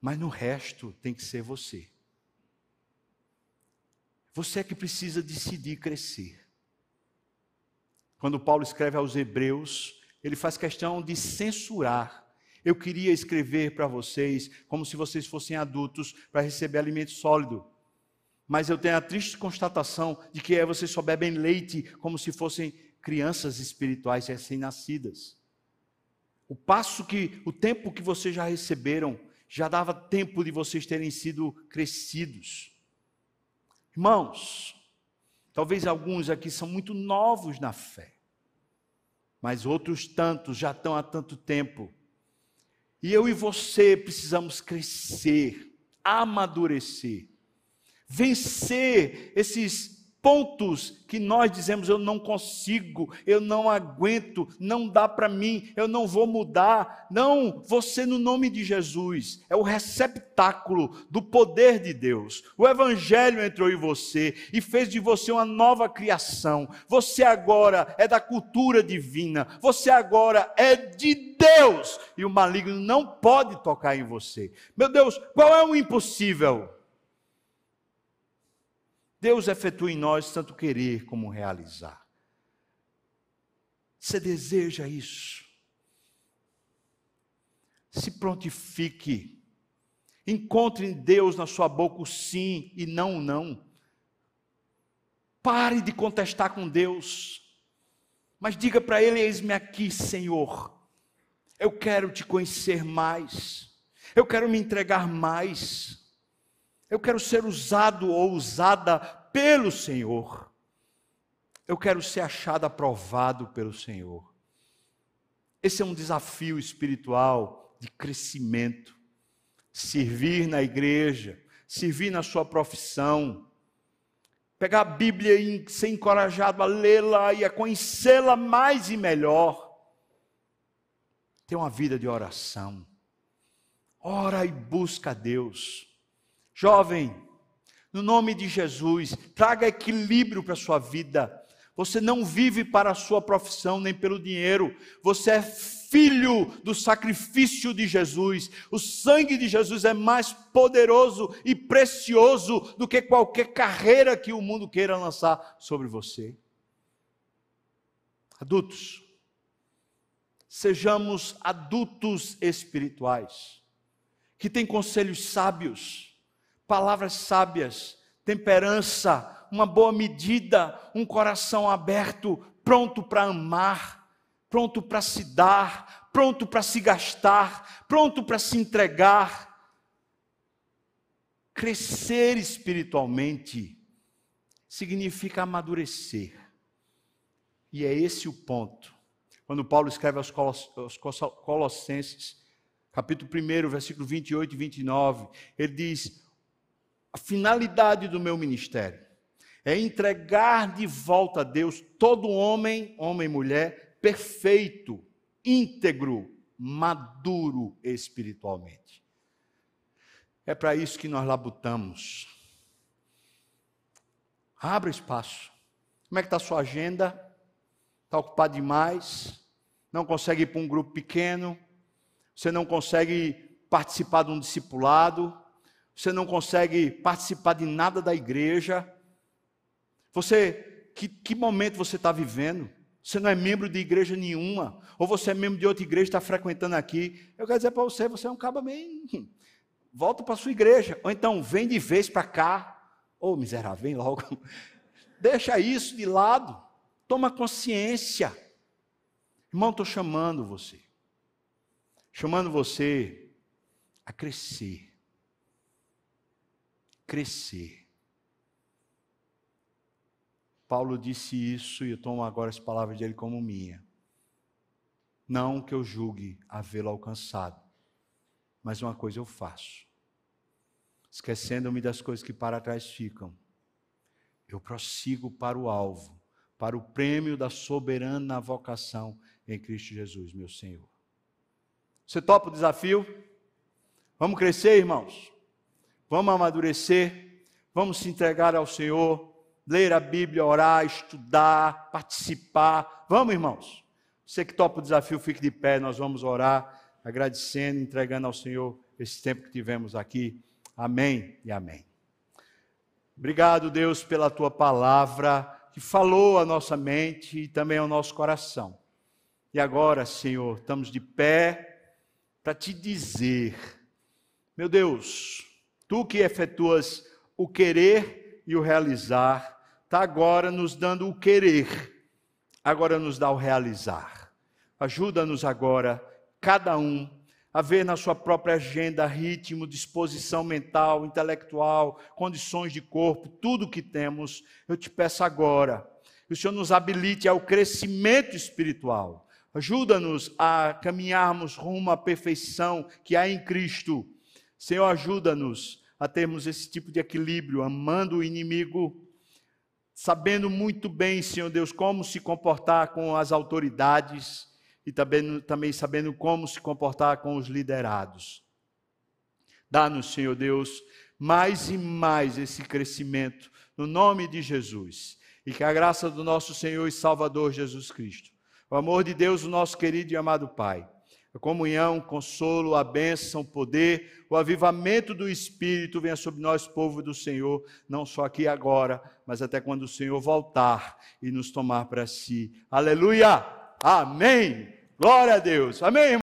Mas no resto tem que ser você. Você é que precisa decidir crescer. Quando Paulo escreve aos Hebreus, ele faz questão de censurar. Eu queria escrever para vocês como se vocês fossem adultos para receber alimento sólido. Mas eu tenho a triste constatação de que é vocês só bebem leite como se fossem crianças espirituais recém-nascidas. O passo que, o tempo que vocês já receberam, já dava tempo de vocês terem sido crescidos. Irmãos, talvez alguns aqui são muito novos na fé, mas outros tantos já estão há tanto tempo. E eu e você precisamos crescer, amadurecer, vencer esses pontos que nós dizemos eu não consigo, eu não aguento, não dá para mim, eu não vou mudar. Não, você no nome de Jesus é o receptáculo do poder de Deus. O evangelho entrou em você e fez de você uma nova criação. Você agora é da cultura divina. Você agora é de Deus e o maligno não pode tocar em você. Meu Deus, qual é o impossível? Deus efetua em nós tanto querer como realizar. Você deseja isso? Se prontifique. Encontre em Deus na sua boca o sim e não o não. Pare de contestar com Deus. Mas diga para Ele: Eis-me aqui, Senhor. Eu quero te conhecer mais. Eu quero me entregar mais. Eu quero ser usado ou usada pelo Senhor. Eu quero ser achado aprovado pelo Senhor. Esse é um desafio espiritual de crescimento. Servir na igreja, servir na sua profissão, pegar a Bíblia e ser encorajado a lê-la e a conhecê-la mais e melhor. Ter uma vida de oração. Ora e busca a Deus. Jovem, no nome de Jesus, traga equilíbrio para a sua vida. Você não vive para a sua profissão nem pelo dinheiro. Você é filho do sacrifício de Jesus. O sangue de Jesus é mais poderoso e precioso do que qualquer carreira que o mundo queira lançar sobre você. Adultos, sejamos adultos espirituais, que têm conselhos sábios palavras sábias, temperança, uma boa medida, um coração aberto, pronto para amar, pronto para se dar, pronto para se gastar, pronto para se entregar. Crescer espiritualmente significa amadurecer. E é esse o ponto. Quando Paulo escreve aos Colossenses, capítulo 1, versículo 28 e 29, ele diz: a finalidade do meu ministério é entregar de volta a Deus todo homem, homem e mulher, perfeito, íntegro, maduro espiritualmente. É para isso que nós labutamos. Abra espaço. Como é que está a sua agenda? Está ocupado demais? Não consegue ir para um grupo pequeno? Você não consegue participar de um discipulado? Você não consegue participar de nada da igreja. Você, que, que momento você está vivendo? Você não é membro de igreja nenhuma, ou você é membro de outra igreja, está frequentando aqui. Eu quero dizer para você, você é um cabo bem. Volta para a sua igreja, ou então vem de vez para cá. Ô oh, miserável, vem logo. Deixa isso de lado, toma consciência. Irmão, estou chamando você, chamando você a crescer crescer. Paulo disse isso e eu tomo agora as palavras dele como minha. Não que eu julgue havê-lo alcançado, mas uma coisa eu faço. Esquecendo-me das coisas que para trás ficam, eu prossigo para o alvo, para o prêmio da soberana vocação em Cristo Jesus, meu Senhor. Você topa o desafio? Vamos crescer, irmãos? Vamos amadurecer, vamos se entregar ao Senhor, ler a Bíblia, orar, estudar, participar. Vamos, irmãos? Você que topa o desafio, fique de pé, nós vamos orar, agradecendo, entregando ao Senhor esse tempo que tivemos aqui. Amém e amém. Obrigado, Deus, pela tua palavra que falou à nossa mente e também ao nosso coração. E agora, Senhor, estamos de pé para te dizer, meu Deus, Tu que efetuas o querer e o realizar, está agora nos dando o querer, agora nos dá o realizar. Ajuda-nos agora cada um a ver na sua própria agenda ritmo, disposição mental, intelectual, condições de corpo, tudo que temos. Eu te peço agora que o Senhor nos habilite ao crescimento espiritual. Ajuda-nos a caminharmos rumo à perfeição que há em Cristo. Senhor, ajuda-nos a termos esse tipo de equilíbrio, amando o inimigo, sabendo muito bem, Senhor Deus, como se comportar com as autoridades e também, também sabendo como se comportar com os liderados. Dá-nos, Senhor Deus, mais e mais esse crescimento, no nome de Jesus. E que a graça do nosso Senhor e Salvador Jesus Cristo, o amor de Deus, o nosso querido e amado Pai, a comunhão, o consolo, a bênção, o poder, o avivamento do Espírito venha sobre nós, povo do Senhor, não só aqui agora, mas até quando o Senhor voltar e nos tomar para si. Aleluia! Amém! Glória a Deus! Amém,